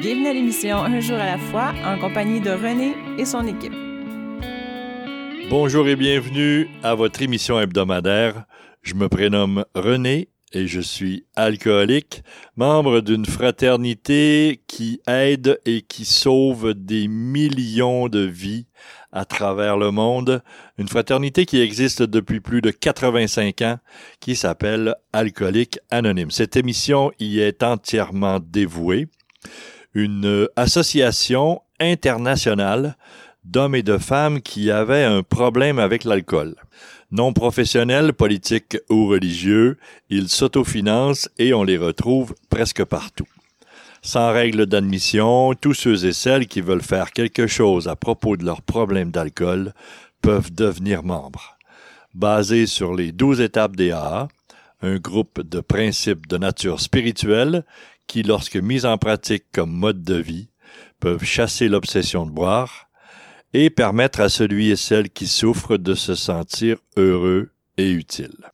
Bienvenue à l'émission Un jour à la fois en compagnie de René et son équipe. Bonjour et bienvenue à votre émission hebdomadaire. Je me prénomme René et je suis alcoolique, membre d'une fraternité qui aide et qui sauve des millions de vies à travers le monde, une fraternité qui existe depuis plus de 85 ans, qui s'appelle Alcoolique Anonyme. Cette émission y est entièrement dévouée. Une association internationale d'hommes et de femmes qui avaient un problème avec l'alcool. Non professionnels, politiques ou religieux, ils s'autofinancent et on les retrouve presque partout. Sans règle d'admission, tous ceux et celles qui veulent faire quelque chose à propos de leur problème d'alcool peuvent devenir membres. Basé sur les douze étapes des AA, un groupe de principes de nature spirituelle qui, lorsque mis en pratique comme mode de vie, peuvent chasser l'obsession de boire, et permettre à celui et celle qui souffre de se sentir heureux et utile.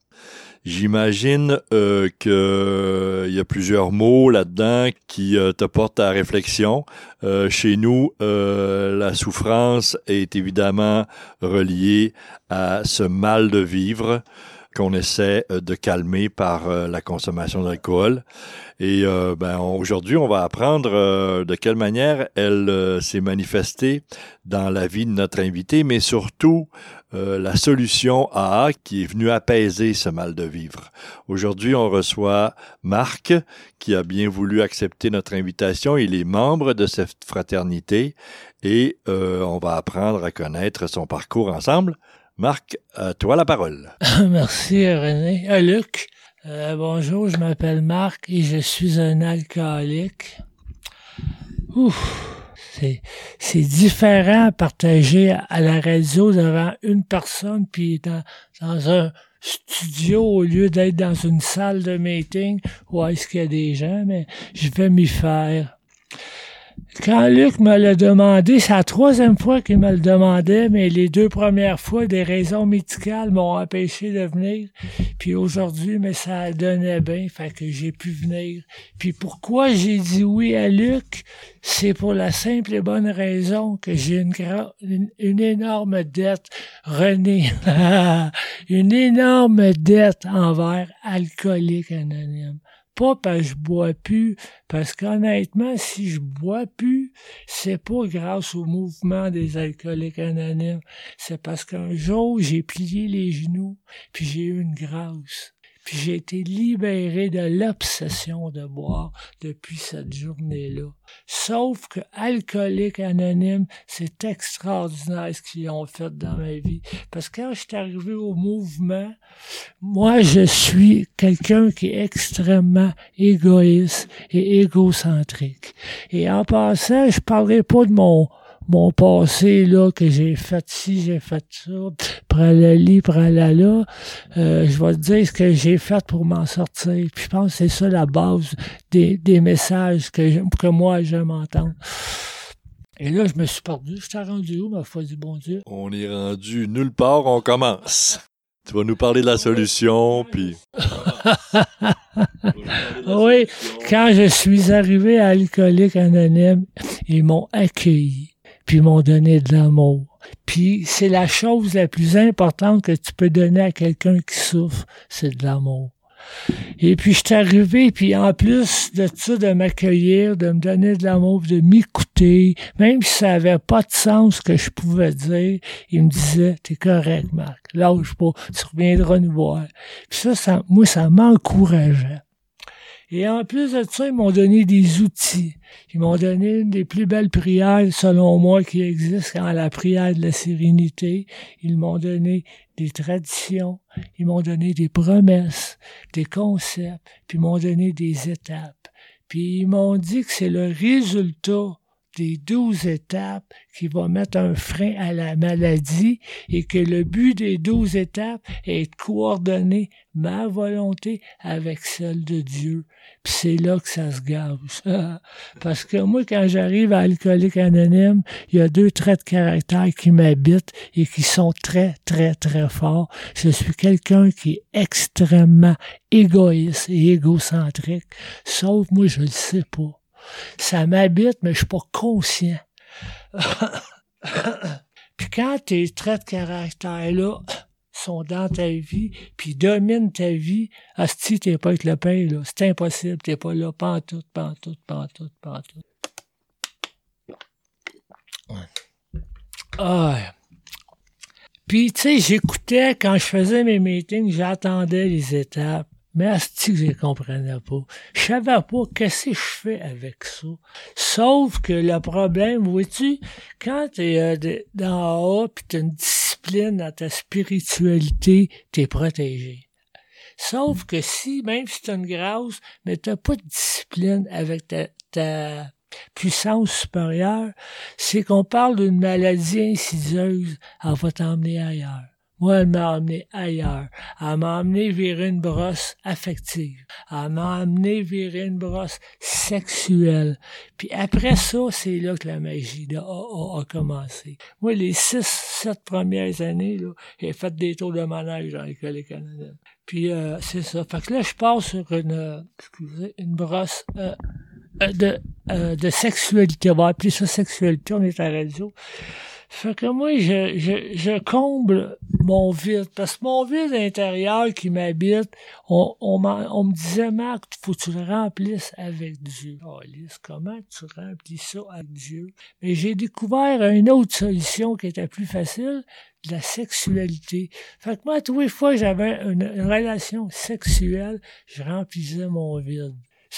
J'imagine euh, qu'il euh, y a plusieurs mots là-dedans qui euh, te portent à réflexion. Euh, chez nous, la souffrance est évidemment reliée à ce mal de vivre qu'on essaie de calmer par la consommation d'alcool. Et euh, ben, aujourd'hui, on va apprendre euh, de quelle manière elle euh, s'est manifestée dans la vie de notre invité, mais surtout la solution AA qui est venue apaiser ce mal de vivre. Aujourd'hui, on reçoit Marc qui a bien voulu accepter notre invitation. Il est membre de cette fraternité et on va apprendre à connaître son parcours ensemble. Marc, à toi la parole. Merci René. À Luc. Euh, bonjour, je m'appelle Marc et je suis un alcoolique. Ouf, c'est, c'est différent partager à la radio devant une personne puis dans, dans un studio au lieu d'être dans une salle de meeting où est-ce qu'il y a des gens, mais je vais m'y faire. Quand Luc me l'a demandé, c'est la troisième fois qu'il me le demandait, mais les deux premières fois, des raisons médicales m'ont empêché de venir. Puis aujourd'hui, mais ça donnait bien, fait que j'ai pu venir. Puis pourquoi j'ai dit oui à Luc? C'est pour la simple et bonne raison que j'ai une, énorme dette, René, une énorme dette envers Alcoolique Anonyme. Pas parce que je bois plus, parce qu'honnêtement, si je bois plus, c'est pas grâce au mouvement des alcooliques anonymes. C'est parce qu'un jour, j'ai plié les genoux, puis j'ai eu une grâce. Puis j'ai été libéré de l'obsession de boire depuis cette journée-là. Sauf que alcoolique anonyme, c'est extraordinaire ce qu'ils ont fait dans ma vie. Parce que quand je suis arrivé au mouvement, moi, je suis quelqu'un qui est extrêmement égoïste et égocentrique. Et en passant, je parlerai pas de mon mon passé là que j'ai fait ci, j'ai fait ça, pralali, pralala, euh, je vais te dire ce que j'ai fait pour m'en sortir. Puis je pense que c'est ça la base des, des messages que, que moi j'aime entendre. Et là, je me suis perdu. Je t'ai rendu où, ma foi du bon Dieu? On est rendu nulle part, on commence. Tu vas nous parler de la solution, puis... oui, quand je suis arrivé à Alcoolique Anonyme, ils m'ont accueilli puis m'ont donné de l'amour. Puis c'est la chose la plus importante que tu peux donner à quelqu'un qui souffre, c'est de l'amour. Et puis je suis arrivé, puis en plus de ça, de m'accueillir, de me donner de l'amour, de m'écouter, même si ça avait pas de sens ce que je pouvais dire, il me disait, t'es correct, Marc, lâche pas, tu reviendras nous voir. Puis ça, ça moi, ça m'encourageait. Et en plus de ça, ils m'ont donné des outils. Ils m'ont donné une des plus belles prières, selon moi, qui existent, la prière de la sérénité. Ils m'ont donné des traditions. Ils m'ont donné des promesses, des concepts, puis ils m'ont donné des étapes. Puis ils m'ont dit que c'est le résultat des douze étapes qui va mettre un frein à la maladie et que le but des douze étapes est de coordonner ma volonté avec celle de Dieu. Puis c'est là que ça se gâche. Parce que moi, quand j'arrive à Alcoolique Anonyme, il y a deux traits de caractère qui m'habitent et qui sont très, très, très forts. Je suis quelqu'un qui est extrêmement égoïste et égocentrique. Sauf moi, je le sais pas. Ça m'habite, mais je suis pas conscient. puis quand tes traits de caractère-là sont dans ta vie, puis dominent ta vie, tu t'es pas avec le pain, là. C'est impossible, t'es pas là, pantoute, pantoute, pantoute, pantoute. Ah. Puis, tu sais, j'écoutais, quand je faisais mes meetings, j'attendais les étapes. Mais asti que je comprenais pas. Je savais pas qu'est-ce que je fais avec ça. Sauf que le problème, vois-tu, quand t'es euh, dans haut pis t'as une discipline dans ta spiritualité, t'es protégé. Sauf que si, même si t'as une grâce, mais t'as pas de discipline avec ta, ta puissance supérieure, c'est qu'on parle d'une maladie insidieuse, elle va t'emmener ailleurs. Moi, elle m'a emmené ailleurs. Elle m'a emmené vers une brosse affective. Elle m'a emmené vers une brosse sexuelle. Puis après ça, c'est là que la magie a, commencé. Moi, les six, sept premières années, là, j'ai fait des tours de manège dans l'école canadienne. Puis euh, c'est ça. Fait que là, je passe sur une, excusez, une brosse euh, euh, de, de sexualité. On va appeler ça sexualité, on est à la radio. Fait que moi, je, je, je comble mon vide. Parce que mon vide intérieur qui m'habite, on, on, on, me disait, Marc, faut que tu le remplisses avec Dieu. Oh, Lise, comment tu remplis ça avec Dieu? Mais j'ai découvert une autre solution qui était plus facile, la sexualité. Fait que moi, tous les fois j'avais une relation sexuelle, je remplissais mon vide.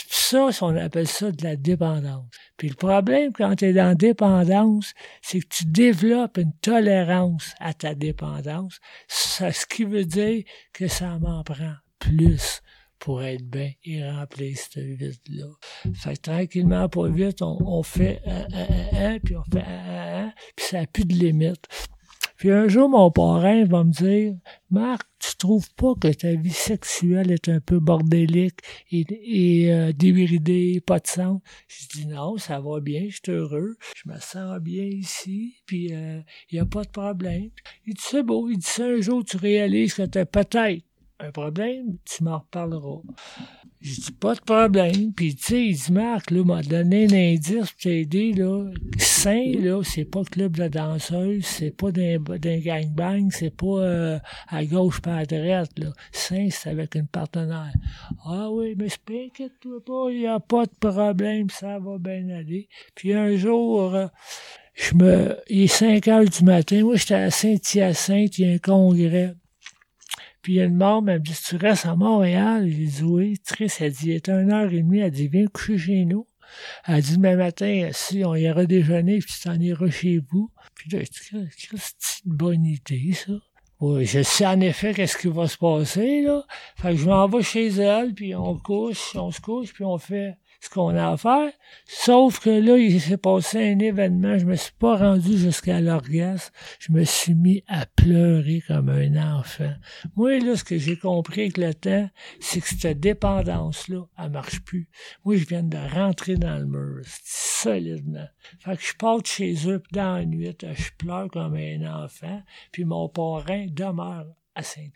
Ça, on appelle ça de la dépendance. Puis le problème quand tu es dans la dépendance, c'est que tu développes une tolérance à ta dépendance, ce qui veut dire que ça m'en prend plus pour être bien et remplir ce vide-là. Fait que tranquillement, pas vite, on, fait un, un, un, puis on fait un, un, puis ça n'a plus de limite. Puis un jour, mon parrain va me dire, Marc, tu trouves pas que ta vie sexuelle est un peu bordélique et, et euh, pas de sens? Je dis non, ça va bien, je suis heureux, je me sens bien ici, puis il euh, n'y a pas de problème. Il dit, c'est beau, il dit, ça un jour tu réalises que tu peut-être un problème, tu m'en reparleras. Je dis pas de problème. Puis tu sais, il dit Marc, là, m'a donné un indice pour t'aider, là. Saint, là, c'est pas club de danseuse, c'est pas d'un, d'un gangbang, c'est pas euh, à gauche pas à droite, là. Saint, c'est avec une partenaire. Ah oui, mais inquiète-toi pas, il y a pas de problème, ça va bien aller. Puis un jour, euh, je me, il est 5 heures du matin, moi j'étais à Saint-Hyacinthe, il y a un congrès. Puis une membre, elle me dit, tu restes à Montréal? J'ai dit, oui. Triste, elle dit, il est une heure et demie. Elle dit, viens coucher chez nous. Elle dit, demain matin, si on ira déjeuner, puis tu t'en iras chez vous. Puis là, c'est une bonne idée, ça. Oui, je sais en effet qu'est-ce qui va se passer, là. Fait que je m'en vais chez elle, puis on couche, on se couche, puis on fait ce qu'on a à faire. Sauf que là, il s'est passé un événement. Je me suis pas rendu jusqu'à l'orgasme. Je me suis mis à pleurer comme un enfant. Moi, là, ce que j'ai compris avec le temps, c'est que cette dépendance-là, elle marche plus. Moi, je viens de rentrer dans le mur, solidement. Fait que je pars chez eux, puis dans la nuit, je pleure comme un enfant, puis mon parrain demeure à Saint.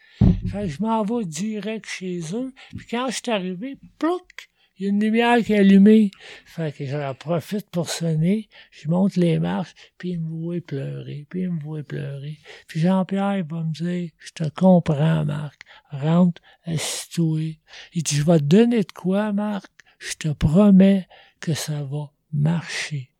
Fait que je m'en vais direct chez eux, puis quand je suis arrivé, plouc, il y a une lumière qui est allumée. Fait que j'en profite pour sonner. Je monte les marches, puis il me voit pleurer, puis il me voit pleurer. Puis Jean-Pierre va me dire, je te comprends, Marc. Rentre, assis-toi. Il dit, je vais te donner de quoi, Marc? Je te promets que ça va marcher.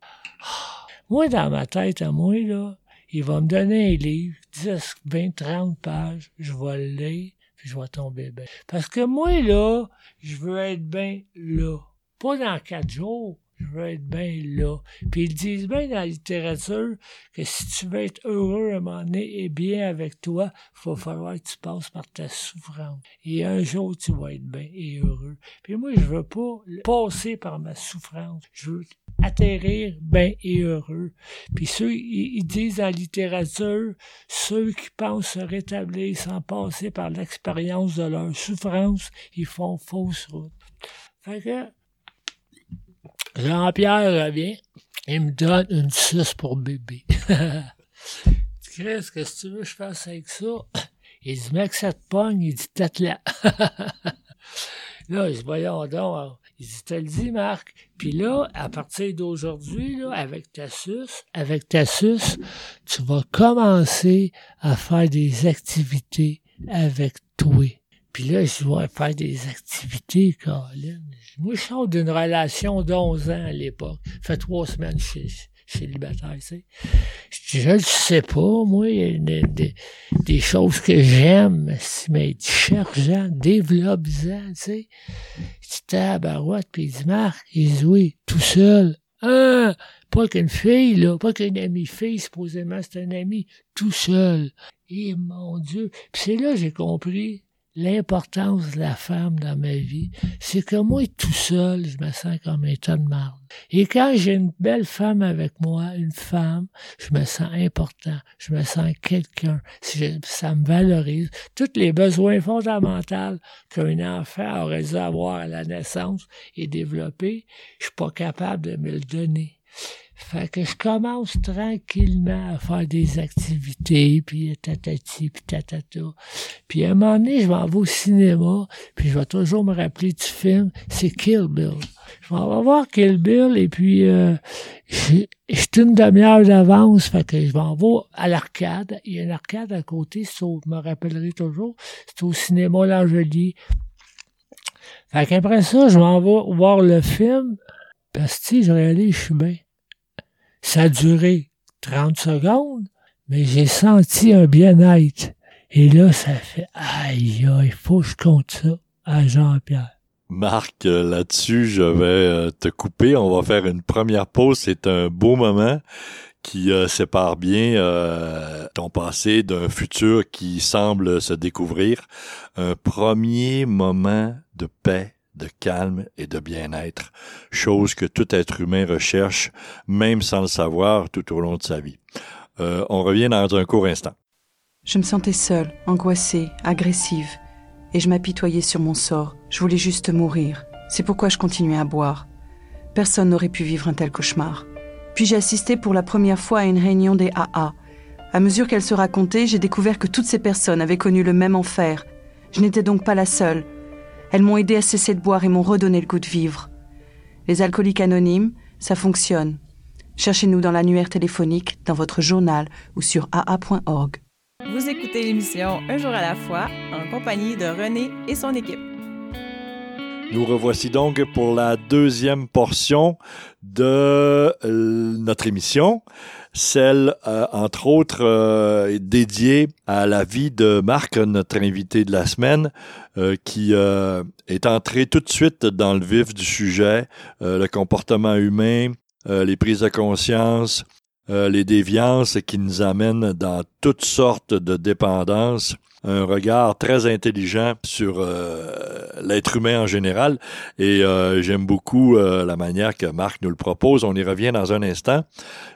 Moi, dans ma tête à moi, là, il va me donner un livre, 10, 20, 30 pages, je vais le lire, puis je vais tomber bien. Parce que moi, là, je veux être bien là. Pas dans quatre jours, je veux être bien là. Puis ils disent bien dans la littérature que si tu veux être heureux à un moment donné et bien avec toi, il va falloir que tu passes par ta souffrance. Et un jour, tu vas être bien et heureux. Puis moi, je veux pas passer par ma souffrance. Je veux atterrir bien et heureux. Puis ceux, ils, disent la littérature, ceux qui pensent se rétablir sans passer par l'expérience de leur souffrance, ils font fausse route. Fait que, Jean-Pierre revient, il me donne une suce pour bébé. tu crées, ce que tu veux que je fasse avec ça? Il dit, mec, ça te pogne, il dit, tête là. Là, je dis, voyons donc. Il dit, t'as le dit, Marc. Puis là, à partir d'aujourd'hui, avec ta suce, avec ta suce, tu vas commencer à faire des activités avec toi. Puis là, je vais faire des activités, Colin. Moi, je sors d'une relation d'11 ans à l'époque. fait trois semaines chez, célibataire, tu sais. Je, je le sais pas, moi, il y a des, des, choses que j'aime, mais cherche-en, développe-en, tu sais. Je dis, tabarouette, puis il dit, Marc, il dit, oui, tout seul. Ah, pas qu'une fille, là, pas qu'une amie fille, supposément, c'est un ami, tout seul. Et mon Dieu. Puis c'est là j'ai compris l'importance de la femme dans ma vie, c'est que moi, tout seul, je me sens comme un tas de marde. Et quand j'ai une belle femme avec moi, une femme, je me sens important, je me sens quelqu'un, ça me valorise. Tous les besoins fondamentaux qu'un enfant aurait dû avoir à la naissance et développer, je suis pas capable de me le donner. Fait que je commence tranquillement à faire des activités, puis tatati, puis tatata. Puis à un moment donné, je vais aller au cinéma, puis je vais toujours me rappeler du film, c'est Kill Bill. Je vais voir Kill Bill, et puis euh, j'ai une demi-heure d'avance, fait que je vais en voir à l'arcade. Il y a une arcade à côté, je me rappellerai toujours. C'est au cinéma L'Angelier. Fait qu'après ça, je m'en vais voir le film, parce que, je suis bien. Ça a duré 30 secondes, mais j'ai senti un bien-être. Et là, ça fait, aïe, il faut que je compte ça à Jean-Pierre. Marc, euh, là-dessus, je vais euh, te couper. On va faire une première pause. C'est un beau moment qui euh, sépare bien ton passé d'un futur qui semble se découvrir. Un premier moment de paix de calme et de bien-être, chose que tout être humain recherche, même sans le savoir, tout au long de sa vie. Euh, on revient dans un court instant. Je me sentais seule, angoissée, agressive, et je m'apitoyais sur mon sort. Je voulais juste mourir. C'est pourquoi je continuais à boire. Personne n'aurait pu vivre un tel cauchemar. Puis j'ai assisté pour la première fois à une réunion des AA. À mesure qu'elle se racontait, j'ai découvert que toutes ces personnes avaient connu le même enfer. Je n'étais donc pas la seule. Elles m'ont aidé à cesser de boire et m'ont redonné le goût de vivre. Les alcooliques anonymes, ça fonctionne. Cherchez-nous dans l'annuaire téléphonique, dans votre journal ou sur aa.org. Vous écoutez l'émission Un jour à la fois en compagnie de René et son équipe. Nous revoici donc pour la deuxième portion de euh, notre émission celle, euh, entre autres, euh, dédiée à la vie de Marc, notre invité de la semaine, euh, qui est entré tout de suite dans le vif du sujet, le comportement humain, les prises de conscience, les déviances qui nous amènent dans toutes sortes de dépendances un regard très intelligent sur euh, l'être humain en général et euh, j'aime beaucoup euh, la manière que Marc nous le propose. On y revient dans un instant.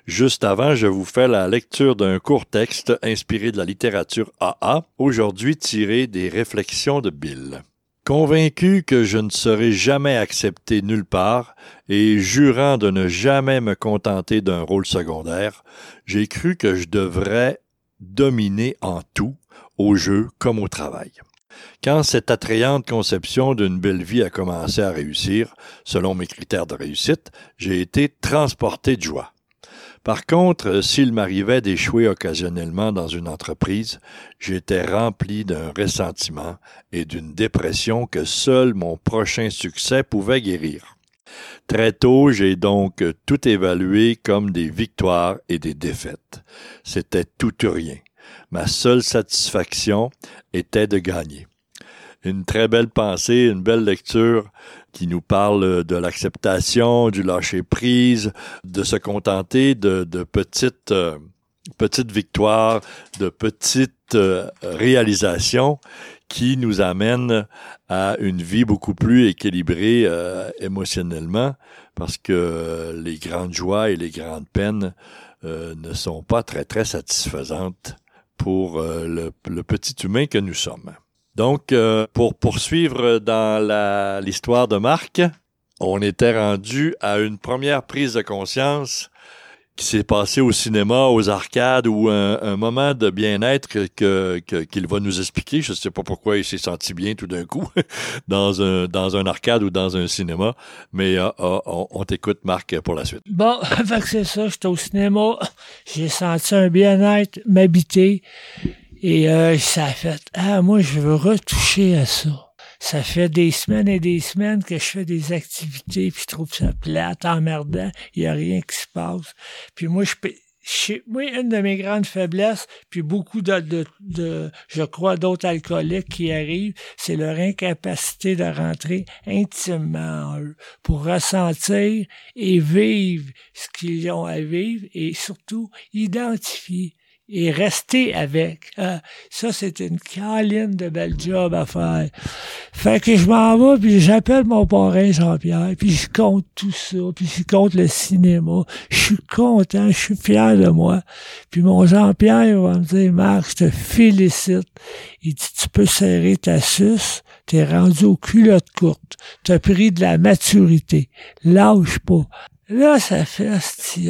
Juste avant, je vous fais la lecture d'un court texte inspiré de la littérature AA, aujourd'hui tiré des réflexions de Bill. Convaincu que je ne serai jamais accepté nulle part et jurant de ne jamais me contenter d'un rôle secondaire, j'ai cru que je devrais dominer en tout au jeu comme au travail. Quand cette attrayante conception d'une belle vie a commencé à réussir, selon mes critères de réussite, j'ai été transporté de joie. Par contre, s'il m'arrivait d'échouer occasionnellement dans une entreprise, j'étais rempli d'un ressentiment et d'une dépression que seul mon prochain succès pouvait guérir. Très tôt, j'ai donc tout évalué comme des victoires et des défaites. C'était tout ou rien. Ma seule satisfaction était de gagner. Une très belle pensée, une belle lecture qui nous parle de l'acceptation, du lâcher-prise, de se contenter de, petites, euh, petites victoires, de petites euh, réalisations qui nous amènent à une vie beaucoup plus équilibrée euh, émotionnellement parce que les grandes joies et les grandes peines ne sont pas très, très satisfaisantes pour euh, le, petit humain que nous sommes. Donc, euh, pour poursuivre dans l'histoire de Marc, on était rendu à une première prise de conscience qui s'est passé au cinéma, aux arcades ou un, moment de bien-être que, qu'il va nous expliquer. Je ne sais pas pourquoi il s'est senti bien tout d'un coup dans un dans un arcade ou dans un cinéma, mais euh, euh, on, t'écoute Marc pour la suite. Bon, c'est ça, j'étais au cinéma, j'ai senti un bien-être m'habiter. Et euh, ça a fait ah moi je veux retoucher à ça ça fait des semaines et des semaines que je fais des activités, puis je trouve ça plate, emmerdant, il n'y a rien qui se passe. Puis moi, je, je moi, une de mes grandes faiblesses, puis beaucoup de, de, de je crois, d'autres alcooliques qui arrivent, c'est leur incapacité de rentrer intimement en eux pour ressentir et vivre ce qu'ils ont à vivre et surtout identifier et rester avec. Ah, ça, c'est une câline de belle job à faire. Fait que je m'en vais, puis j'appelle mon parrain Jean-Pierre, puis je compte tout ça, puis je compte le cinéma. Je suis content, je suis fier de moi. Puis mon Jean-Pierre va me dire, Marc, je te félicite. Il dit, tu peux serrer ta suce, t'es rendu aux culottes courtes. T'as pris de la maturité. Lâche pas. Là, ça fait,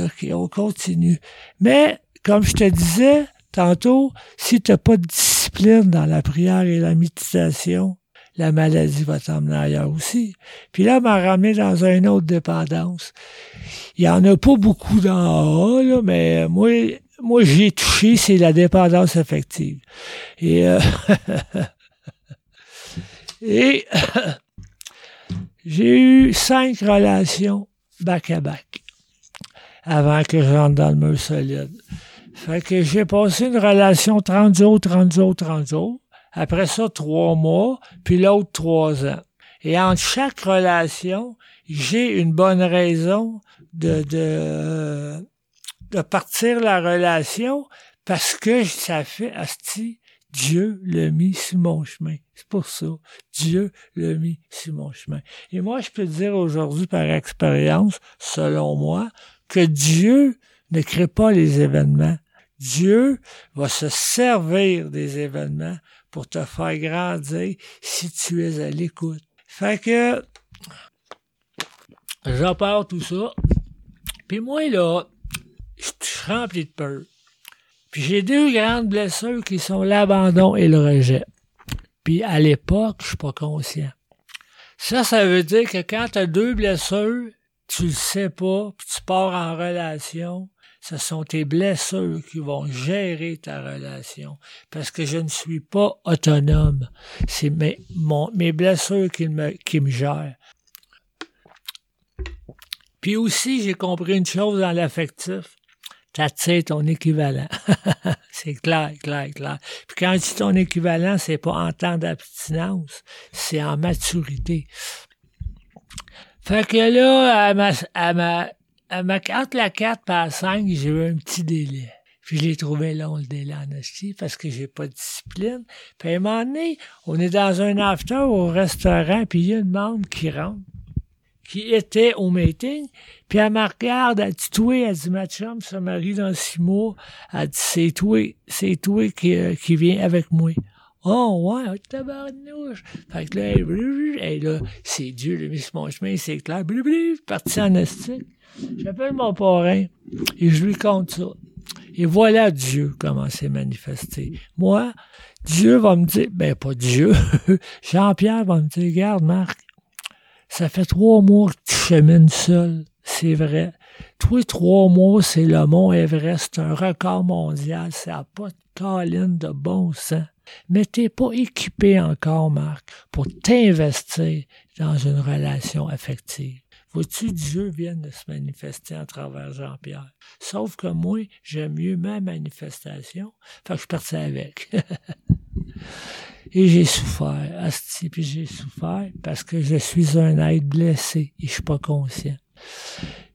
OK, on continue. Mais comme je te disais tantôt, si tu n'as pas de discipline dans la prière et la méditation, la maladie va t'emmener ailleurs aussi. Puis là, m'a ramené dans une autre dépendance. Il y en a pas beaucoup dans là, mais moi, moi, j'ai touché, c'est la dépendance affective. Et, euh, j'ai eu cinq relations back à back avant que je rentre dans le mur solide. Fait que j'ai passé une relation 30 jours, 30 jours, 30 jours. Après ça, trois mois, puis l'autre trois ans. Et entre chaque relation, j'ai une bonne raison de, de, de partir la relation parce que ça fait, asti, Dieu l'a mis sur mon chemin. C'est pour ça. Dieu l'a mis sur mon chemin. Et moi, je peux dire aujourd'hui par expérience, selon moi, que Dieu ne crée pas les événements. Dieu va se servir des événements pour te faire grandir si tu es à l'écoute. Fait que, j'en parle tout ça. Puis moi, là, je suis rempli de peur. Puis j'ai deux grandes blessures qui sont l'abandon et le rejet. Puis à l'époque, je suis pas conscient. Ça, ça veut dire que quand tu as deux blessures, tu le sais pas, puis tu pars en relation, ce sont tes blessures qui vont gérer ta relation. Parce que je ne suis pas autonome. C'est mes, blessures qui me, qui me gèrent. Puis aussi, j'ai compris une chose dans l'affectif. T'attires ton équivalent. c'est clair, clair, clair. Puis quand je dis ton équivalent, c'est pas en temps d'abstinence, c'est en maturité. Fait que là, à ma, entre la 4 et la 5, j'ai eu un petit délai. Puis je l'ai trouvé long, le délai en parce que j'ai pas de discipline. Puis à un moment donné, on est dans un after au restaurant, puis il y a une membre qui rentre, qui était au meeting, puis elle me regarde, elle dit, toi, elle dit, ma chum se marie dans six mois, elle dit, c'est toi, c'est toi qui, euh, qui avec moi. Oh, ouais, oh, tabarnouche. Fait que là, et là, c'est Dieu, le mis sur mon chemin, c'est clair, parti en estique. J'appelle mon parrain et je lui compte ça. Et voilà Dieu comment s'est manifesté. Moi, Dieu va me dire, ben pas Dieu, Jean-Pierre va me dire, regarde Marc, ça fait trois mois que tu chemines seul, c'est vrai. Toi, trois mois, c'est le mont Everest, un record mondial, ça n'a pas de colline de bon sens. Mais t'es pas équipé encore, Marc, pour t'investir dans une relation affective. Vois-tu, Dieu vient de se manifester à travers Jean-Pierre. Sauf que moi, j'aime mieux ma manifestation. Fait que je parti avec. et j'ai souffert, puis j'ai souffert parce que je suis un être blessé et je suis pas conscient.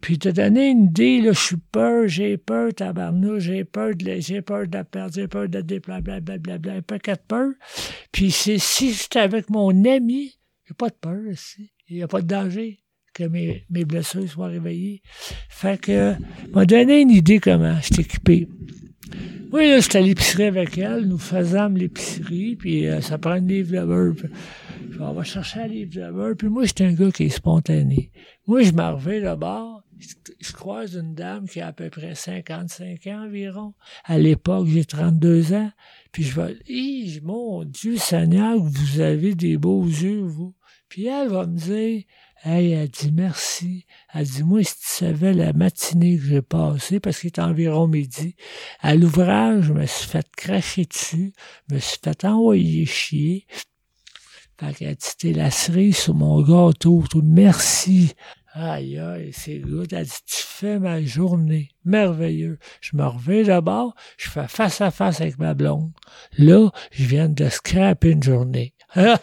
Puis te donner une idée, là, je suis peur, j'ai peur, tabarnouche, j'ai peur de j'ai peur de la perdre, j'ai peur de blablabla, blablabla, un paquet de peur. Puis c'est si j'étais avec mon ami, j'ai pas de peur ici. Il n'y a pas de danger que mes, mes blessures soient réveillées. Fait que, m'a donné une idée comment je suis équipé. Oui, là, j'étais à l'épicerie avec elle, nous faisons l'épicerie, puis euh, ça prend un livre de beurre. Puis, on va chercher un livre de beurre, puis moi, j'étais un gars qui est spontané. Moi, je m'arrivais là-bas, je croise une dame qui a à peu près 55 ans environ. À l'époque, j'ai 32 ans. Puis je vais, mon Dieu Seigneur, vous avez des beaux yeux, vous. Puis elle va me dire, hey, elle dit merci. Elle dit, moi, si tu savais la matinée que j'ai passée, parce qu'il est environ midi, à l'ouvrage, je me suis fait cracher dessus, je me suis fait envoyer chier. Fait qu'elle dit, t'es la cerise sur mon gâteau. Merci. Aïe, aïe, c'est good. Elle dit, tu fais ma journée. Merveilleux. Je me reviens d'abord, je fais face à face avec ma blonde. Là, je viens de scraper une journée. là,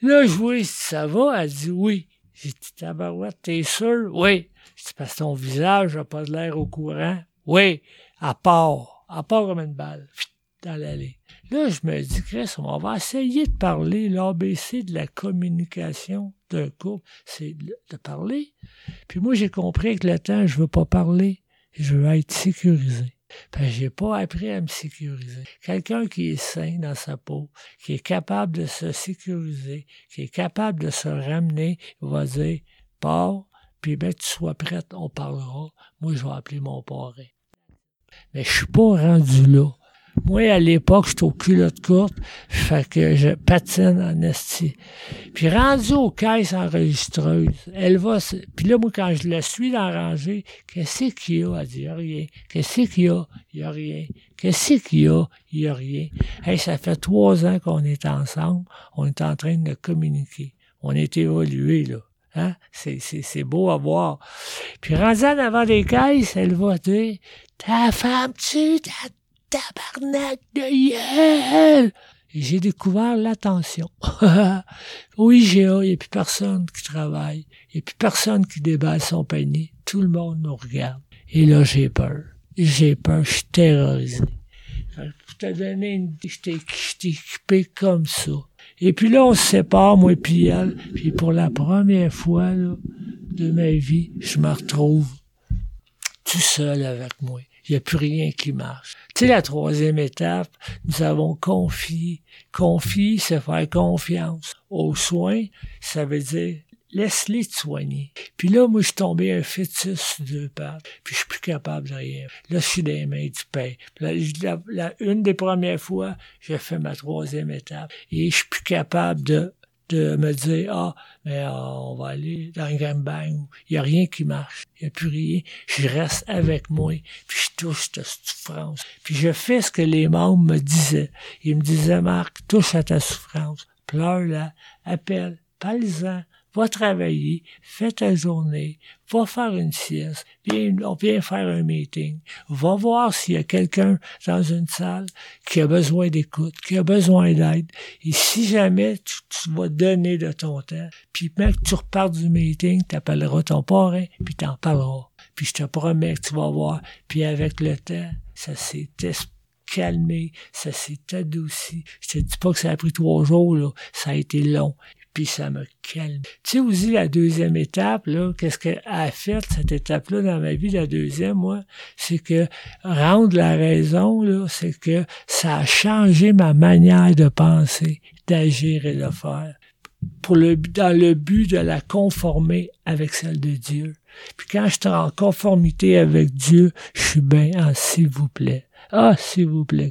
je vois si ça va? Elle dit oui. J'ai dit, tabarouette, t'es sûr? Oui. Dis, parce que ton visage n'a pas de l'air au courant. Oui. À part. À part comme une balle. Dans l'allée. Là, je me dis, Chris, on va essayer de parler. L'ABC de la communication d'un couple, c'est de parler. Puis moi, j'ai compris que le temps, je veux pas parler. Je veux être sécurisé. Parce que j'ai pas appris à me sécuriser. Quelqu'un qui est sain dans sa peau, qui est capable de se sécuriser, qui est capable de se ramener, va dire, pars, puis ben, tu sois prête, on parlera. Moi, je vais appeler mon parrain. Mais je suis pas rendu là. Moi, à l'époque, j'étais au culotte courte, fait que je patine en esti. Puis rendu aux caisses enregistreuses, elle va... Puis là, moi, quand je la suis dans la rangée, qu'est-ce qu'il y a? Elle dit, rien. Qu'est-ce qu'il y a? Il y a rien. Qu'est-ce qu'il y a? Il y a rien. Hey, ça fait trois ans qu'on est ensemble. On est en train de communiquer. On est évolué, là. Hein? C'est beau à voir. Puis rendu en avant des caisses, elle va dire, ta femme, tu, ta tabarnak de gueule! Et j'ai découvert l'attention. oui, j'ai il n'y a plus personne qui travaille. Il n'y a plus personne qui déballe son panier. Tout le monde nous regarde. Et là, j'ai peur. J'ai peur, je suis terrorisé. Pour te donner une j'étais équipé comme ça. Et puis là, on se sépare, moi et puis elle. Puis pour la première fois de ma vie, je me retrouve tout seul avec moi. Il n'y a plus rien qui marche. Tu sais, la troisième étape, nous avons confié. Confier, c'est faire confiance. Aux soins, ça veut dire laisse-les te soigner. Puis là, moi, je suis tombé un fœtus sur deux pattes, puis je suis plus capable de rien. Là, je suis dans les mains du pain. une des premières fois, j'ai fait ma troisième étape, et je suis plus capable de de me dire ah mais euh, on va aller dans un gangbang où il y a rien qui marche, il y a plus rien, je reste avec moi, puis je touche ta souffrance, puis je fais ce que les membres me disaient. Ils me disaient Marc, touche à ta souffrance, pleure-la, appelle, parle-en, va travailler, fais ta journée, va faire une sieste, viens, vient faire un meeting, va voir s'il y a quelqu'un dans une salle qui a besoin d'écoute, qui a besoin d'aide. Et si jamais tu, vas donner de ton temps, puis même que tu repars du meeting, tu appelleras ton parrain, puis t'en parleras. Puis je te promets que tu vas voir. Puis avec le temps, ça s'est calmé, ça s'est adouci. Je te dis pas que ça a pris trois jours, là. Ça a été long puis ça me calme. Tu sais aussi la deuxième étape, là, qu'est-ce qu'elle a fait, cette étape-là, dans ma vie, la deuxième, moi, c'est que rendre la raison, là, c'est que ça a changé ma manière de penser, d'agir et de faire. Pour le, dans le but de la conformer avec celle de Dieu. Puis quand je suis en conformité avec Dieu, je suis bien en s'il vous plaît. Ah, s'il vous plaît.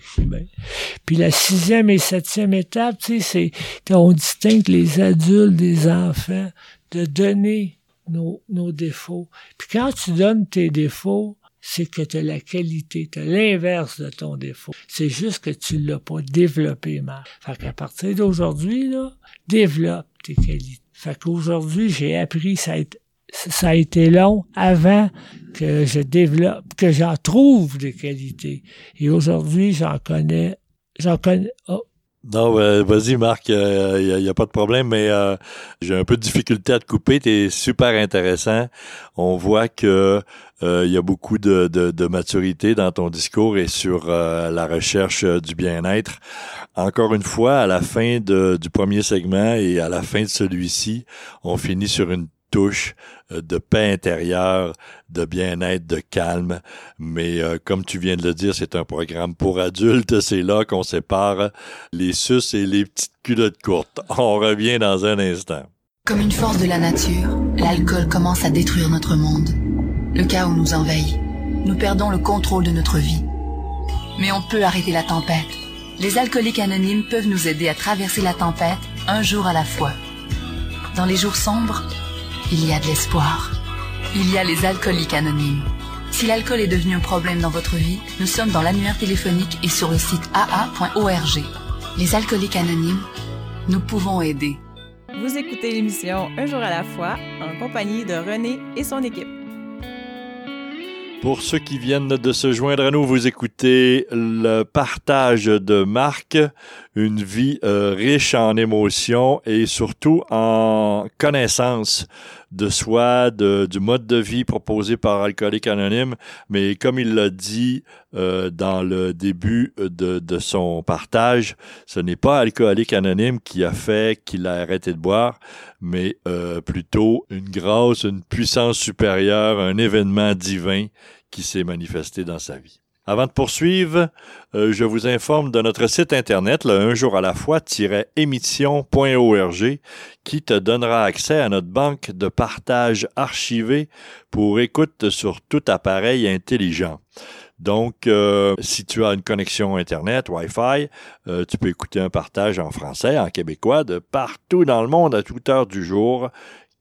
Puis la sixième et septième étape, c'est, on distingue les adultes des enfants, de donner nos, nos défauts. Puis quand tu donnes tes défauts, c'est que tu as la qualité, tu as l'inverse de ton défaut. C'est juste que tu l'as pas développé, Marc. Fait qu'à partir d'aujourd'hui, là, développe tes qualités. Fait qu'aujourd'hui, j'ai appris, ça a été ça a été long avant que je développe, que j'en trouve des qualités. Et aujourd'hui, j'en connais, j'en connais, oh. Non, vas-y Marc, il euh, n'y a, pas de problème, mais euh, j'ai un peu de difficulté à te couper. Tu es super intéressant. On voit que euh, il y a beaucoup de, de, de, maturité dans ton discours et sur la recherche du bien-être. Encore une fois, à la fin de, du premier segment et à la fin de celui-ci, on finit sur une touche euh, de paix intérieure, de bien-être, de calme. Mais euh, comme tu viens de le dire, c'est un programme pour adultes. C'est là qu'on sépare les sus et les petites culottes courtes. On revient dans un instant. Comme une force de la nature, l'alcool commence à détruire notre monde. Le chaos nous envahit. Nous perdons le contrôle de notre vie. Mais on peut arrêter la tempête. Les alcooliques anonymes peuvent nous aider à traverser la tempête un jour à la fois. Dans les jours sombres, il y a de l'espoir. Il y a les alcooliques anonymes. Si l'alcool est devenu un problème dans votre vie, nous sommes dans l'annuaire téléphonique et sur le site aa.org. Les alcooliques anonymes, nous pouvons aider. Vous écoutez l'émission Un jour à la fois en compagnie de René et son équipe. Pour ceux qui viennent de se joindre à nous, vous écoutez le partage de Marc, une vie euh, riche en émotions et surtout en connaissances de soi, de, du mode de vie proposé par Alcoolique Anonyme. Mais comme il l'a dit euh, dans le début de, de son partage, ce n'est pas Alcoolique Anonyme qui a fait qu'il a arrêté de boire, mais euh, plutôt une grâce, une puissance supérieure, un événement divin qui s'est manifesté dans sa vie. Avant de poursuivre, euh, je vous informe de notre site internet, le un jour à la fois-émission.org, qui te donnera accès à notre banque de partage archivée pour écoute sur tout appareil intelligent. Donc, euh, si tu as une connexion Internet, Wi-Fi, euh, tu peux écouter un partage en français, en québécois, de partout dans le monde à toute heure du jour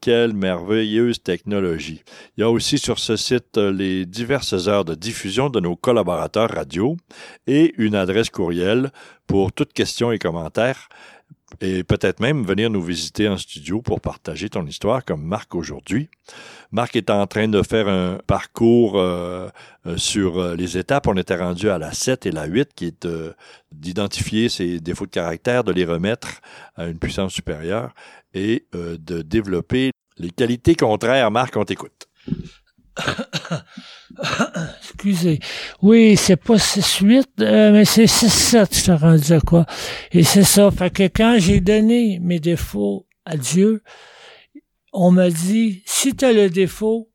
quelle merveilleuse technologie. Il y a aussi sur ce site euh, les diverses heures de diffusion de nos collaborateurs radio et une adresse courriel pour toutes questions et commentaires et peut-être même venir nous visiter en studio pour partager ton histoire comme Marc aujourd'hui. Marc est en train de faire un parcours euh, euh, sur les étapes. On était rendu à la 7 et la 8 qui est d'identifier ses défauts de caractère, de les remettre à une puissance supérieure et de développer les qualités contraires. Marc, on t'écoute. Excusez. Oui, c'est pas 6-8, euh, mais c'est 6-7, je te rendu à quoi. Et c'est ça. Fait que quand j'ai donné mes défauts à Dieu, on m'a dit, si tu as le défaut,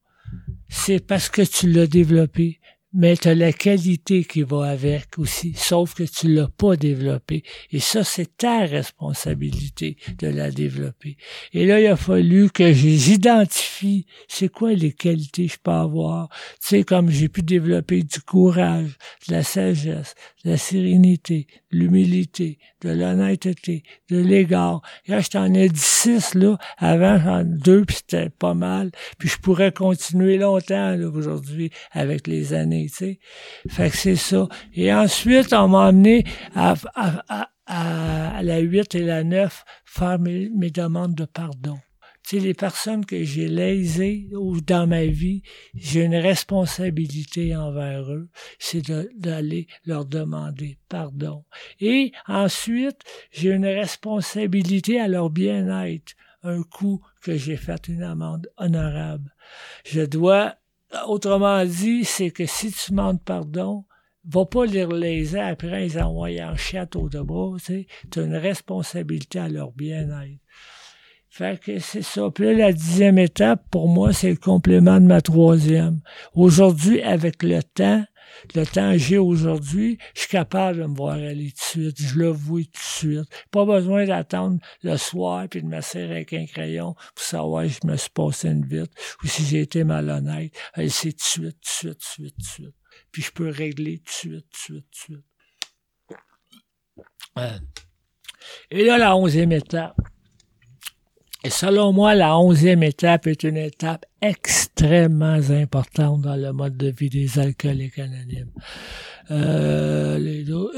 c'est parce que tu l'as développé mais tu as la qualité qui va avec aussi, sauf que tu l'as pas développé. Et ça, c'est ta responsabilité de la développer. Et là, il a fallu que j'identifie c'est quoi les qualités que je peux avoir. Tu sais, comme j'ai pu développer du courage, de la sagesse, de la sérénité, de l'humilité, de l'honnêteté, de l'égard. Là, je ai dit six, là. Avant, j'en ai deux, puis c'était pas mal. Puis je pourrais continuer longtemps, là, aujourd'hui, avec les années fait que c'est ça. Et ensuite, on m'a amené à, la 8 et la 9 faire mes, demandes de pardon. Tu sais, les personnes que j'ai lésées ou dans ma vie, j'ai une responsabilité envers eux, c'est d'aller leur demander pardon. Et ensuite, j'ai une responsabilité à leur bien-être, un coup que j'ai fait une amende honorable. Je dois Autrement dit, c'est que si tu demandes pardon, va pas les relayer après les envoyer en château de bras, tu as une responsabilité à leur bien-être. Fait que c'est ça. Puis là, la dixième étape, pour moi, c'est le complément de ma troisième. Aujourd'hui, avec le temps, le temps que j'ai aujourd'hui, je suis capable de me voir aller tout de suite. Je le vois tout de suite. Pas besoin d'attendre le soir puis de me serrer avec un crayon pour savoir si je me suis passé une vite ou si j'ai été malhonnête. C'est tout de suite, tout de suite, tout de suite, tout de suite. Puis je peux régler tout de suite, tout de suite, tout de suite. Et là, la onzième étape. Et selon moi, la onzième étape est une étape extrêmement importante dans le mode de vie des alcooliques anonymes. Euh,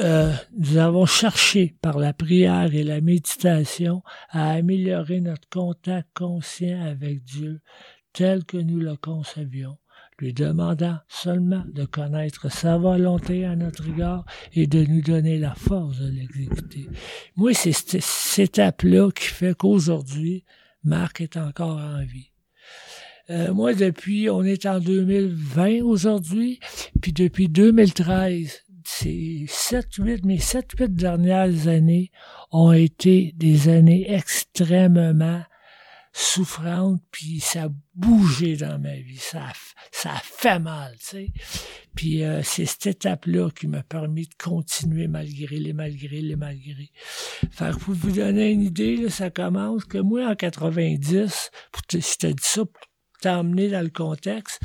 euh, nous avons cherché par la prière et la méditation à améliorer notre contact conscient avec Dieu tel que nous le concevions lui demandant seulement de connaître sa volonté à notre égard et de nous donner la force de l'exécuter. Moi, c'est cette étape-là qui fait qu'aujourd'hui, Marc est encore en vie. Euh, moi, depuis, on est en 2020 aujourd'hui, puis depuis 2013, ces sept, huit, mes sept, huit dernières années ont été des années extrêmement souffrante, puis ça a bougé dans ma vie. Ça ça a fait mal, tu sais. Puis euh, c'est cette étape-là qui m'a permis de continuer malgré les malgré les malgré. Fait pour vous donner une idée, là, ça commence que moi, en 90, pour te, je te dis ça pour t'emmener dans le contexte,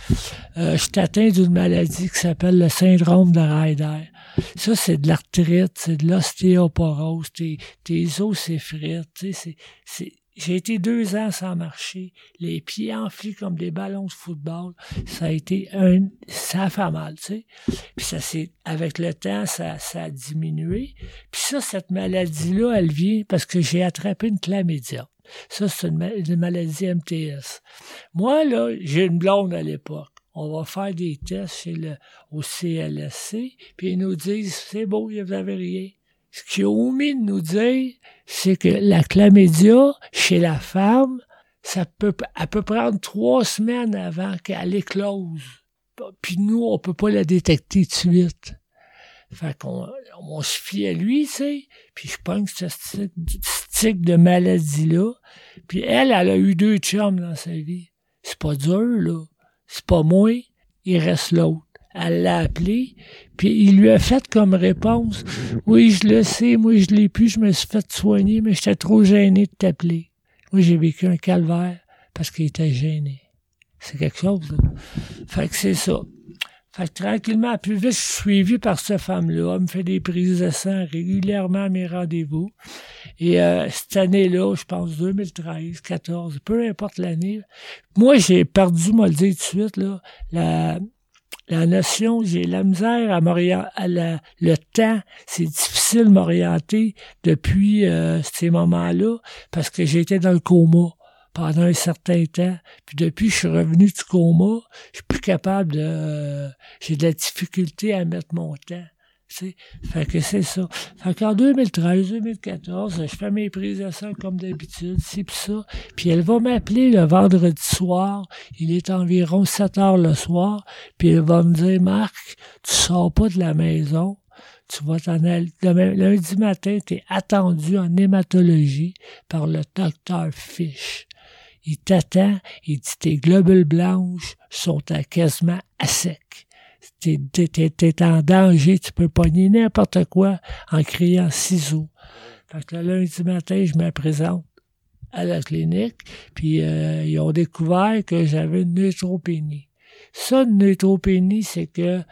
euh, je suis atteint d'une maladie qui s'appelle le syndrome de Ryder. Ça, c'est de l'arthrite, c'est de l'ostéoporose, tes, tes os s'effritent, tu sais, c'est j'ai été deux ans sans marcher, les pieds enflés comme des ballons de football. Ça a été un, ça a fait mal, tu sais. Puis ça c'est, avec le temps, ça, a diminué. Puis ça, cette maladie-là, elle vient parce que j'ai attrapé une chlamydia. Ça, c'est une, maladie MTS. Moi, là, j'ai une blonde à l'époque. On va faire des tests chez le, au CLSC, puis ils nous disent, c'est beau, vous avez rien. Ce qu'ils ont omis de nous dire, c'est que la chlamydia, chez la femme, ça peut, elle peut prendre trois semaines avant qu'elle éclose. Puis nous, on peut pas la détecter de suite. Fait qu'on on se fie à lui, tu sais. Puis je pense que ce type de maladie-là. Puis elle, elle a eu deux chums dans sa vie. C'est pas dur, là. C'est pas moi. Il reste l'autre. Elle l'a appelé, puis il lui a fait comme réponse Oui, je le sais, moi je l'ai pu, je me suis fait soigner, mais j'étais trop gêné de t'appeler. Moi, j'ai vécu un calvaire parce qu'il était gêné. C'est quelque chose, là. Fait que c'est ça. Fait que tranquillement, plus vite, je suis suivi par cette femme-là. Elle me fait des prises de sang régulièrement à mes rendez-vous. Et euh, cette année-là, je pense 2013, 14, peu importe l'année, moi, j'ai perdu, moi le dire tout de suite, là, la, la notion, j'ai la misère à m'orienter, le temps, c'est difficile de m'orienter depuis euh, ces moments-là parce que j'étais dans le coma pendant un certain temps. Puis depuis je suis revenu du coma, je suis plus capable de... Euh, j'ai de la difficulté à mettre mon temps. Fait que c'est ça. Fait qu'en 2013, 2014, je fais mes prises de sang comme d'habitude, c'est ça. Puis elle va m'appeler le vendredi soir. Il est environ 7 heures le soir. Puis elle va me dire, Marc, tu sors pas de la maison. Tu vas t'en aller. Lundi matin, tu es attendu en hématologie par le docteur Fish. Il t'attend, il dit tes globules blanches sont à quasiment à sec t'es, en danger, tu peux pogner n'importe quoi en criant ciseaux. Fait que le lundi matin, je me présente à la clinique, puis euh, ils ont découvert que j'avais une neutropénie. Ça, une neutropénie, c'est que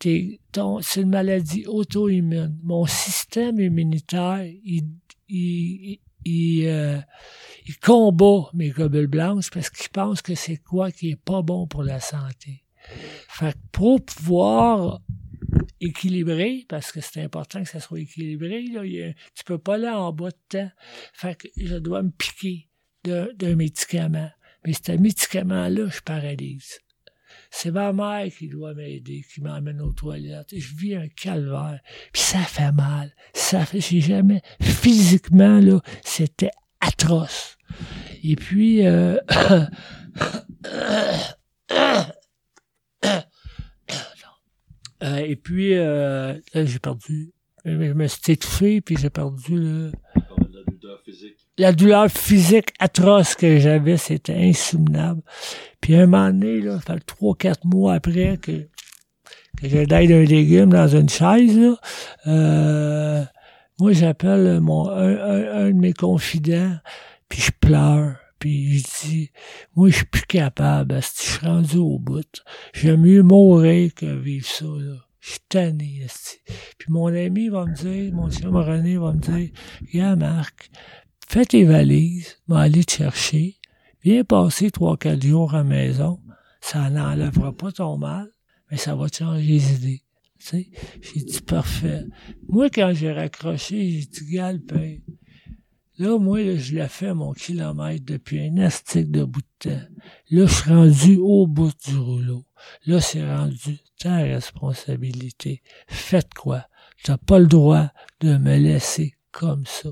c'est une maladie auto-immune. Mon système immunitaire, il, il, il, euh, il combat mes globules blanches parce qu'il pense que c'est quoi qui est pas bon pour la santé. Fait que pour pouvoir équilibrer, parce que c'est important que ça soit équilibré, là, tu peux pas aller en bas de temps. Fait que je dois me piquer d'un médicament. Mais ce médicament-là, je paralyse. C'est ma mère qui doit m'aider, qui m'emmène aux toilettes. Je vis un calvaire. Puis ça fait mal. Ça fait, j'ai jamais, physiquement, là, c'était atroce. Et puis, euh, Euh, et puis, euh, là, j'ai perdu. Je me suis étouffé, puis j'ai perdu le... La douleur physique. La douleur physique atroce que j'avais, c'était insoutenable. Puis un moment donné, là, ça fait trois, quatre mois après que, que d'aide un légume dans une chaise, là, euh, moi, j'appelle mon un, un, un de mes confidents, puis je pleure. Puis je dis, moi, je suis plus capable, je suis rendu au bout. J'aime mieux mourir que vivre ça, là. Je suis tanné, Puis mon ami va me dire, mon chum René va me dire, regarde, Marc, fais tes valises, va aller te chercher, viens passer trois, quatre jours à la maison. Ça n'enlèvera pas ton mal, mais ça va te changer les idées. Tu sais, j'ai dit parfait. Moi, quand j'ai raccroché, j'ai dit, galpin. Là, moi, je l'ai fait mon kilomètre depuis un astique de bout de temps. Là, je suis rendu au bout du rouleau. Là, c'est rendu ta responsabilité. Faites quoi? T'as pas le droit de me laisser comme ça.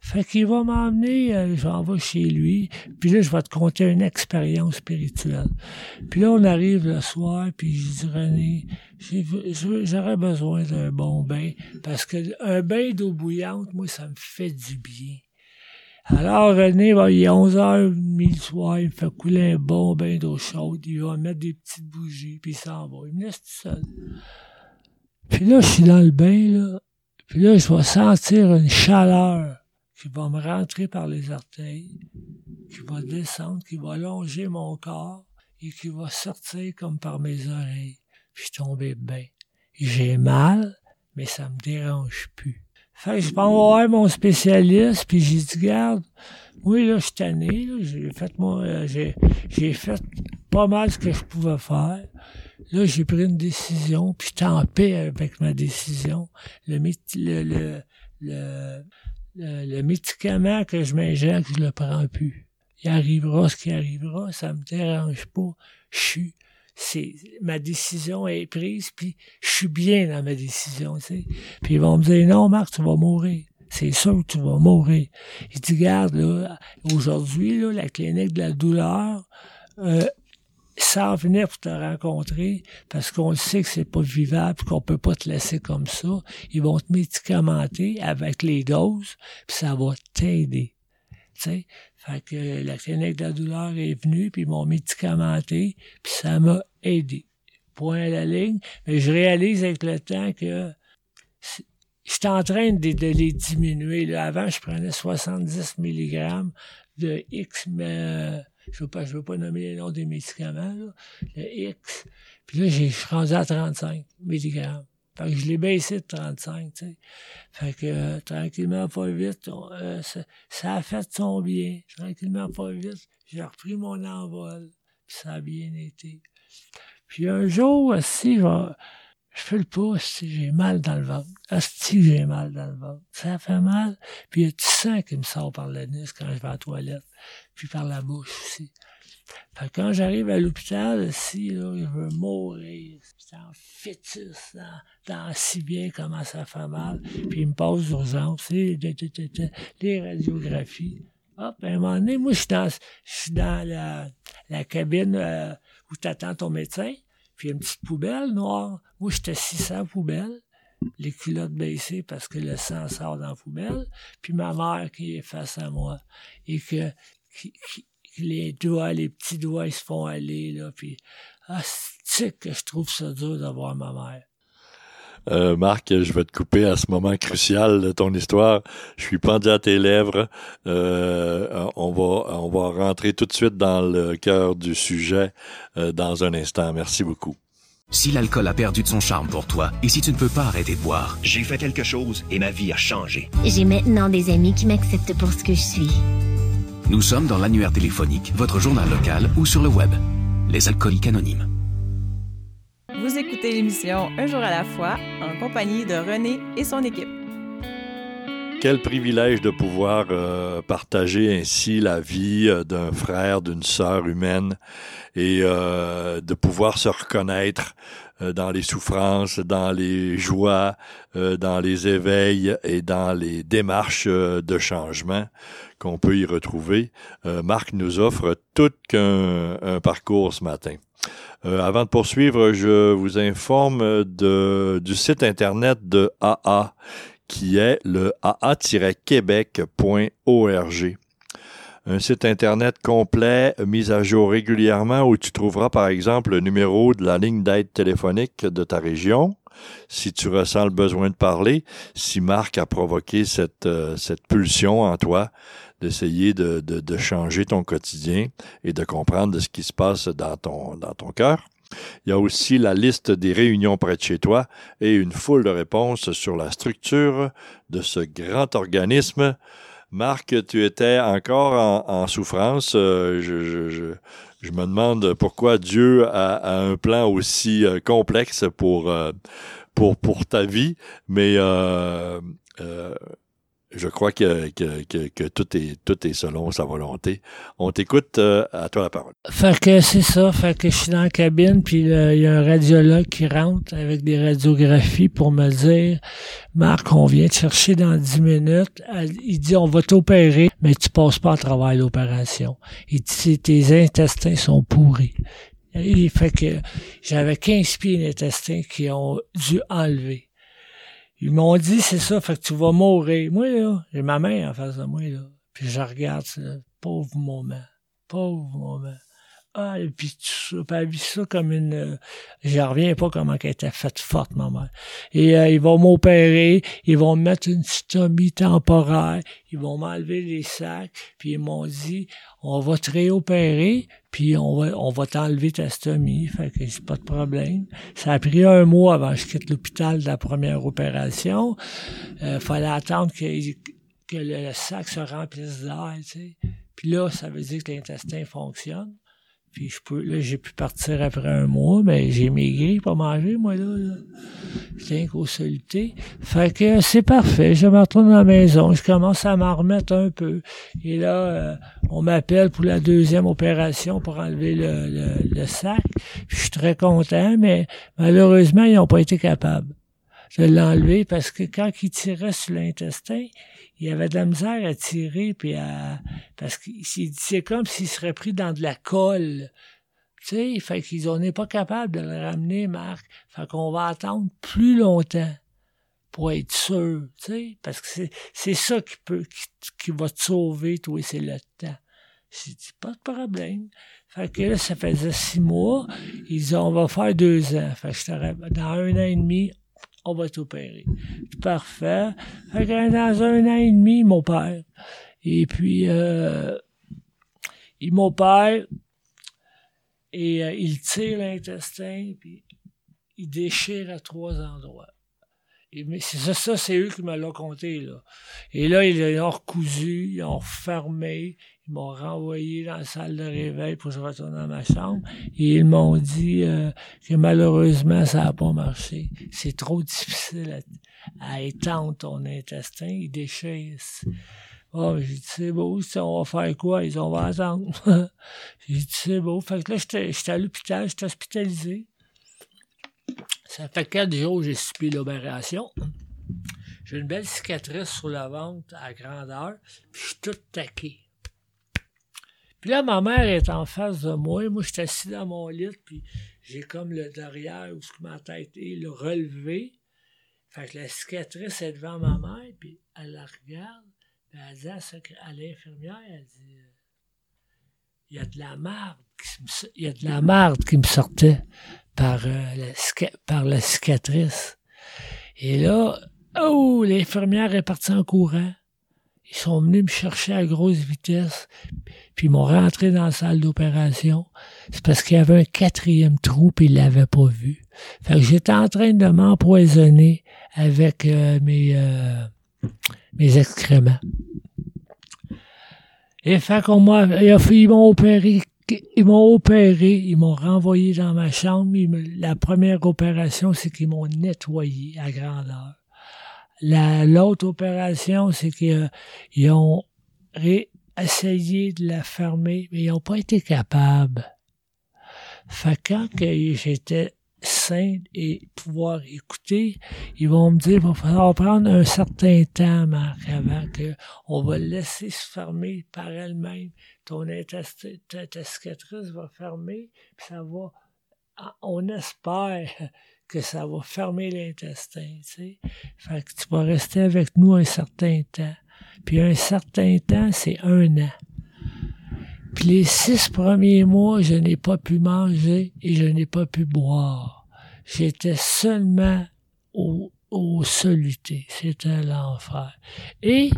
Fait qu'il va m'emmener, euh, j'en vais chez lui, puis là, je vais te conter une expérience spirituelle. Puis là, on arrive le soir, puis je dis, René, j'aurais besoin d'un bon bain, parce que un bain d'eau bouillante, moi, ça me fait du bien Alors, René, il est 11h30 le soir, il me fait couler un bon bain d'eau chaude, il va mettre des petites bougies, puis il s'en va. Il me laisse tout seul. Puis là, je suis dans le bain, là. Puis là, je vais sentir une chaleur qui va me rentrer par les orteils, qui va descendre, qui va longer mon corps et qui va sortir comme par mes oreilles. Puis tombé bien. J'ai mal, mais ça me dérange plus. Fait que je vais voir mon spécialiste, puis j'ai dit, garde, oui, là, je suis tanné, j'ai fait mon, euh, j'ai, j'ai fait pas mal ce que je pouvais faire. Là, j'ai pris une décision, puis je en paix avec ma décision. Le, le, le, le, le, médicament que je m'injecte, je le prends plus. Il arrivera ce qui arrivera, ça me dérange pas. Je suis, c'est, ma décision est prise, puis je suis bien dans ma décision, tu sais. Puis ils vont me dire, non, Marc, tu vas mourir. C'est sûr que tu vas mourir. Il dit, regarde, là, aujourd'hui, là, la clinique de la douleur, euh, ça venir pour te rencontrer parce qu'on sait que c'est pas vivable, qu'on peut pas te laisser comme ça. Ils vont te médicamenter avec les doses, puis ça va t'aider. Tu sais, fait que la clinique de la douleur est venue, puis ils m'ont médicamenté, puis ça m'a aidé. Point à la ligne, mais je réalise avec le temps que je suis en train de, les diminuer. Là. Avant, je prenais 70 mg de X, mais je veux pas, je veux pas nommer les noms des médicaments, là, le X. Puis là, j'ai, je suis rendu à 35 mg. Fait que je l'ai baissé de 35, tu sais. Fait que, euh, tranquillement, pas vite, euh, ça, a fait son bien. Tranquillement, pas vite, j'ai repris mon envol. Puis ça a bien été. Puis un jour, aussi, je, je fais le pouce, j'ai mal dans le ventre. Asti, j'ai mal dans le ventre. Ça fait mal. Puis il y a du sang qui me sort par le nez quand je vais à la toilette puis par la bouche aussi. Fait quand j'arrive à l'hôpital, si là, je veux mourir. C'est en fœtus, dans, si bien comment ça fait mal. Puis il me passe d'urgence, les radiographies. Hop, à un moment donné, moi, je suis dans, je suis dans la, la cabine euh, où tu attends ton médecin, puis il y a une petite poubelle noire. Moi, j'étais assis la poubelle, les culottes baissées parce que le sang sort dans la poubelle, puis ma mère qui est face à moi. Et que les doigts, les petits doigts, ils se font aller, là, puis, ah, c'est que je trouve ça dur d'avoir ma mère? Euh, Marc, je vais te couper à ce moment crucial de ton histoire. Je suis pendu à tes lèvres. Euh, on va on va rentrer tout de suite dans le cœur du sujet euh, dans un instant. Merci beaucoup. Si l'alcool a perdu de son charme pour toi et si tu ne peux pas arrêter de boire, j'ai fait quelque chose et ma vie a changé. J'ai maintenant des amis qui m'acceptent pour ce que je suis. Nous sommes dans l'annuaire téléphonique, votre journal local ou sur le web. Les alcooliques anonymes. Vous écoutez l'émission Un jour à la fois en compagnie de René et son équipe. Quel privilège de pouvoir euh, partager ainsi la vie euh, d'un frère, d'une sœur humaine et euh, de pouvoir se reconnaître dans les souffrances, dans les joies, dans les éveils et dans les démarches de changement qu'on peut y retrouver. Marc nous offre tout un parcours ce matin. avant de poursuivre, je vous informe du site internet de AA qui est le aa-québec.org. Un site Internet complet, mis à jour régulièrement, où tu trouveras par exemple le numéro de la ligne d'aide téléphonique de ta région, si tu ressens le besoin de parler, si Marc a provoqué cette, euh, cette pulsion en toi d'essayer de, de, de, changer ton quotidien et de comprendre ce qui se passe dans ton, dans ton cœur. Il y a aussi la liste des réunions près de chez toi et une foule de réponses sur la structure de ce grand organisme. Marc, tu étais encore en, souffrance. Euh, je, me demande pourquoi Dieu a, un plan aussi euh, complexe pour, euh, pour, pour ta vie, mais je crois que, que, que, que, tout, est, tout est selon sa volonté. On t'écoute, euh, à toi la parole. Fait que c'est ça, fait que je suis dans la cabine, puis il y a un radiologue qui rentre avec des radiographies pour me dire, Marc, on vient te chercher dans 10 minutes. Il dit, on va t'opérer, mais tu passes pas à travers l'opération. Il dit, tes intestins sont pourris. Il fait que j'avais 15 pieds d'intestins qui ont dû enlever. Ils m'ont dit, c'est ça, fait que tu vas mourir. Moi, là, j'ai ma mère en face de moi, là. Puis je regarde ça, pauvre moment, pauvre moment. Ah, et puis puis elle vit ça comme une... Euh, je reviens pas comment elle était faite forte, ma mère. Et euh, ils vont m'opérer, ils vont me mettre une stomie temporaire, ils vont m'enlever les sacs, puis ils m'ont dit, on va te réopérer, puis on va, on va t'enlever ta stomie, fait que c'est pas de problème. Ça a pris un mois avant que je quitte l'hôpital de la première opération. Euh, fallait attendre que, que le sac se remplisse d'air, tu sais. Puis là, ça veut dire que l'intestin fonctionne. Puis je peux, là, j'ai pu partir après un mois, mais j'ai maigri, pas mangé, moi, là. là. J'étais soluté. Fait que c'est parfait. Je me retourne à la maison. Je commence à m'en remettre un peu. Et là, euh, on m'appelle pour la deuxième opération pour enlever le, le, le sac. je suis très content, mais malheureusement, ils n'ont pas été capables de l'enlever parce que quand ils tiraient sur l'intestin, il avait de la misère à tirer, puis à, parce que c'est comme s'il serait pris dans de la colle. Tu sais, fait qu'ils n'est pas capable de le ramener, Marc. Fait qu'on va attendre plus longtemps pour être sûr, tu sais, parce que c'est ça qui peut, qui, va te sauver, toi, c'est le temps. J'ai dit, pas de problème. Fait que là, ça faisait six mois. Ils disent, on va faire deux ans. Fait que dans un an et demi, on va t'opérer. Parfait. Fait que dans un an et demi, mon père. Et puis, euh, il m'opère et euh, il tire l'intestin, puis il déchire à trois endroits. C'est ça, ça c'est eux qui me l'ont compté, là. Et là, ils l'ont recousu, ils ont refermé, ils m'ont renvoyé dans la salle de réveil pour que je retourne dans ma chambre et ils m'ont dit euh, que malheureusement, ça n'a pas marché. C'est trop difficile à, étendre ton intestin, il déchire. Oh, j'ai dit, c'est beau, on va faire quoi? Ils ont, on va attendre. j'ai dit, c'est beau. Fait que là, j'étais à l'hôpital, j'étais hospitalisé. Ça fait quatre jours que j'ai subi l'opération. J'ai une belle cicatrice sur la ventre à grandeur, puis je suis tout taqué. Puis là, ma mère est en face de moi. Moi, je suis assis dans mon lit, puis j'ai comme le derrière où ma tête est, le relevé. Fait que la cicatrice est devant ma mère, puis elle la regarde, elle dit à, l'infirmière, elle dit Il y a de la marde qui me, il y a de la marde qui me sortait par, euh, la, par la cicatrice. Et là, oh, l'infirmière est partie en courant. Ils sont venus me chercher à grosse vitesse, puis ils m'ont rentré dans la salle d'opération. C'est parce qu'il y avait un quatrième trou, puis ils l'avaient pas vu. Fait que j'étais en train de m'empoisonner avec euh, mes, euh, mes excréments. Et fait qu'on m'a, ils m'ont opéré, ils m'ont opéré, ils m'ont renvoyé dans ma chambre. la première opération, c'est qu'ils m'ont nettoyé à grandeur. L'autre opération, c'est qu'ils ont essayé de la fermer, mais ils n'ont pas été capables. Fait j'étais sain et pouvoir écouter, ils vont me dire, il va falloir prendre un certain temps, Marc, avant qu'on va laisser se fermer par elle-même. Ton cicatrice va fermer, puis ça va, on espère que ça va fermer l'intestin, tu sais. Fait que tu vas rester avec nous un certain temps. Puis un certain temps, c'est un an. Puis les six premiers mois, je n'ai pas pu manger et je n'ai pas pu boire. J'étais seulement au, au soluté. C'était l'enfer. Et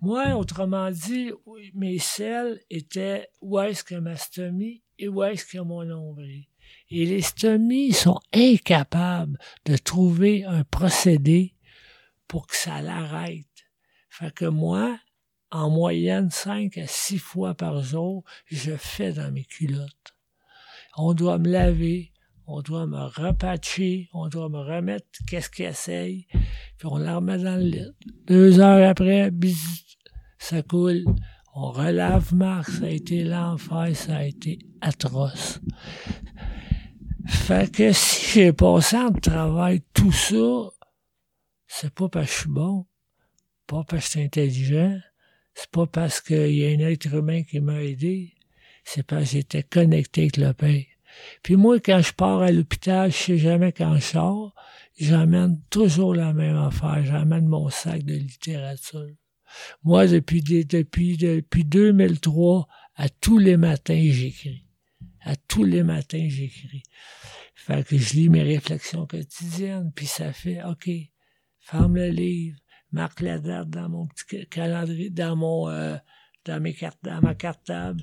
moi, autrement dit, mes selles étaient où est-ce que ma stomie et où est-ce que mon nombril? Et les stomies sont incapables de trouver un procédé pour que ça l'arrête. Fait que moi, en moyenne, cinq à six fois par jour, je fais dans mes culottes. On doit me laver, on doit me repatcher, on doit me remettre qu'est-ce qu'il essaye, puis on la remet dans le lit. Deux heures après, bis, ça coule. On relave Marc, ça a été l'enfer, ça a été atroce. Fait que si j'ai passé en travail tout ça, c'est pas parce que je suis bon, pas parce que je suis intelligent, c'est pas parce qu'il y a un être humain qui m'a aidé, c'est parce que j'étais connecté avec le Père. Puis moi, quand je pars à l'hôpital, je sais jamais quand je sors, j'amène toujours la même affaire, j'amène mon sac de littérature. Moi, depuis, depuis, depuis 2003, à tous les matins, j'écris. À tous les matins, j'écris. Fait que je lis mes réflexions quotidiennes, puis ça fait, OK, ferme le livre, marque la date dans mon petit calendrier, dans mon, euh, dans mes cartes, dans ma cartable.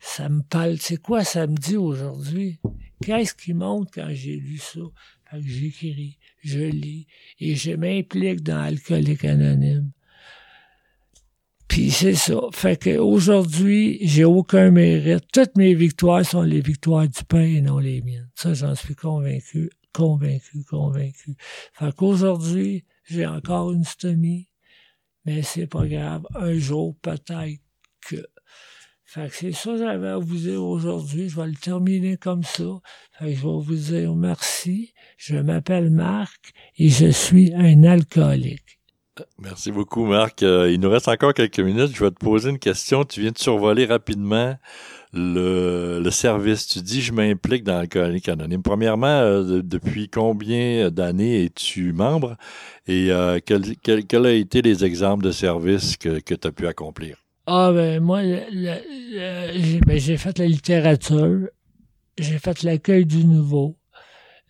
Ça me parle, c'est quoi ça me dit aujourd'hui? Qu'est-ce qui monte quand j'ai lu ça? Fait que j'écris, je lis, et je m'implique dans Alcoolique Anonyme. Puis c'est ça. Fait qu'aujourd'hui, j'ai aucun mérite. Toutes mes victoires sont les victoires du pain et non les miennes. Ça, j'en suis convaincu, convaincu, convaincu. Fait qu'aujourd'hui, j'ai encore une stomie, mais c'est pas grave. Un jour, peut-être que. Fait que c'est ça que j'avais à vous dire aujourd'hui. Je vais le terminer comme ça. Fait que je vais vous dire merci. Je m'appelle Marc et je suis un alcoolique. Merci beaucoup, Marc. Euh, il nous reste encore quelques minutes. Je vais te poser une question. Tu viens de survoler rapidement le, service. Tu dis, je m'implique dans l'alcoolique anonyme. Premièrement, euh, depuis combien d'années es-tu membre et euh, quels quel, a été les exemples de services que, tu as pu accomplir? Ah, ben, moi, ben, j'ai fait la littérature, j'ai fait l'accueil du nouveau,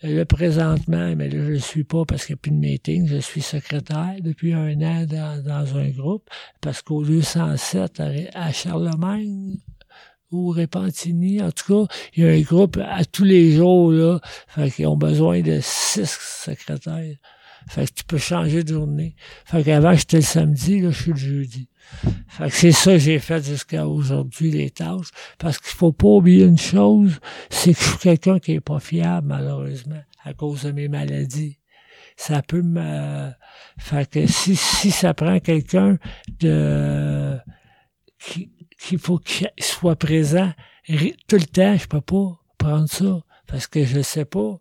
Là, présentement, mais là, je ne suis pas parce qu'il n'y a plus de meeting. Je suis secrétaire depuis un an dans, un groupe parce qu'au lieu 107 à, Charlemagne ou Repentigny, en tout cas, il y a un groupe à tous les jours, là. Fait qu'ils ont besoin de six secrétaires. Fait que tu peux changer de journée. Fait qu'avant, j'étais le samedi, là, je suis le jeudi. Fait que c'est ça que j'ai fait jusqu'à aujourd'hui, les tâches. Parce qu'il faut pas oublier une chose, c'est que je suis quelqu'un qui est pas fiable, malheureusement, à cause de mes maladies. Ça peut me... Fait que si, si ça prend quelqu'un de... qu'il faut qu'il soit présent tout le temps, je peux pas prendre ça. Parce que je sais pas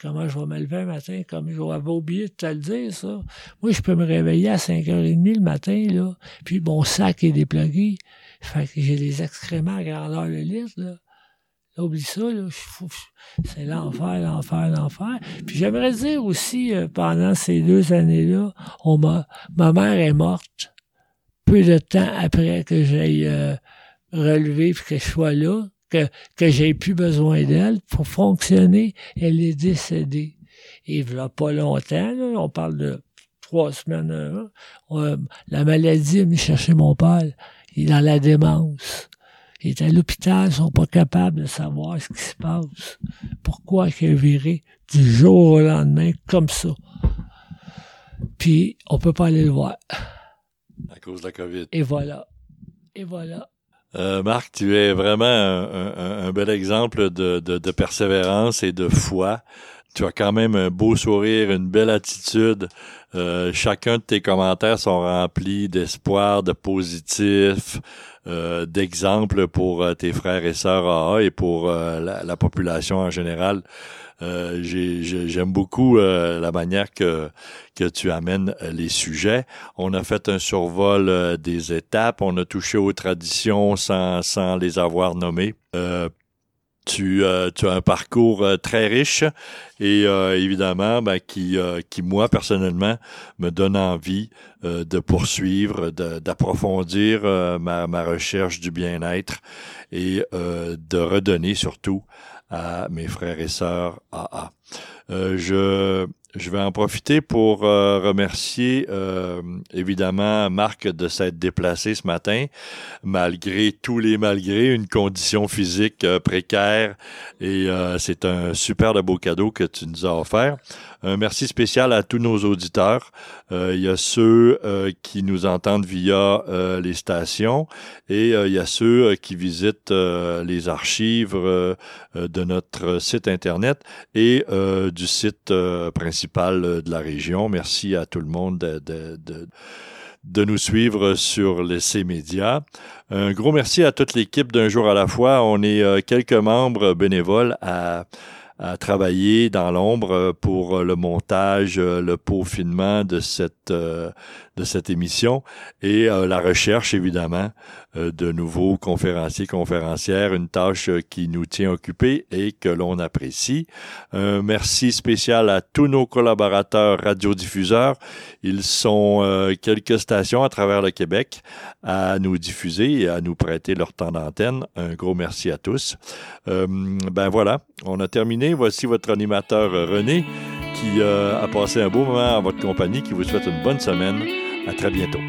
comment je vais me lever un matin, comme j'avais oublié de te le dire, ça. Moi, je peux me réveiller à 5h30 le matin, là, puis mon sac est déplugué. Fait que j'ai des excréments à grandeur de litre, là. là oublie ça, là. C'est l'enfer, l'enfer, l'enfer. Puis j'aimerais dire aussi, euh, pendant ces deux années-là, on m'a, ma mère est morte de temps après que j'aille euh, relevé que je sois là que, que j'ai plus besoin d'elle pour fonctionner, elle est décédée. Et a pas longtemps, on parle de trois semaines, la maladie est venue chercher mon père. Il est dans la démence. Il est à l'hôpital, ils sont pas capables de savoir ce qui se passe. Pourquoi il est viré du jour au lendemain comme ça? Puis, on peut pas aller le voir. À cause de la COVID. Et voilà. Et voilà. Euh, Marc, tu es vraiment un, bel exemple de, de, persévérance et de foi. Tu as quand même un beau sourire, une belle attitude. Euh, chacun de tes commentaires sont remplis d'espoir, de positif, euh, d'exemples pour tes frères et sœurs AA et pour la, la, population en général. Euh, j'aime beaucoup euh, la manière que, que tu amènes euh, les sujets. On a fait un survol des étapes, on a touché aux traditions sans, sans les avoir nommées. Tu, tu, as un parcours très riche et évidemment ben, qui, qui, moi, personnellement, me donne envie de poursuivre, d'approfondir ma, ma, recherche du bien-être et de redonner surtout à mes frères et sœurs. Euh, je je vais en profiter pour euh, remercier euh, évidemment Marc de s'être déplacé ce matin, malgré tous les malgré, une condition physique euh, précaire et c'est un super de beau cadeau que tu nous as offert. Un merci spécial à tous nos auditeurs. il y a ceux qui nous entendent via les stations et il y a ceux qui visitent les archives de notre site internet et du site principal euh, de la région. Merci à tout le monde de, de, nous suivre sur les, ces médias. Un gros merci à toute l'équipe d'un jour à la fois. On est euh, quelques membres bénévoles à, à travailler dans l'ombre pour le montage, le peaufinement de cette de cette émission et la recherche évidemment de nouveaux conférenciers conférencières, une tâche qui nous tient occupés et que l'on apprécie. Un merci spécial à tous nos collaborateurs radiodiffuseurs. Ils sont quelques stations à travers le Québec à nous diffuser et à nous prêter leur temps d'antenne. Un gros merci à tous. Euh, ben voilà, on a Voici votre animateur René qui euh, a passé un beau moment en votre compagnie, qui vous souhaite une bonne semaine. À très bientôt.